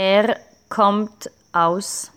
Er kommt aus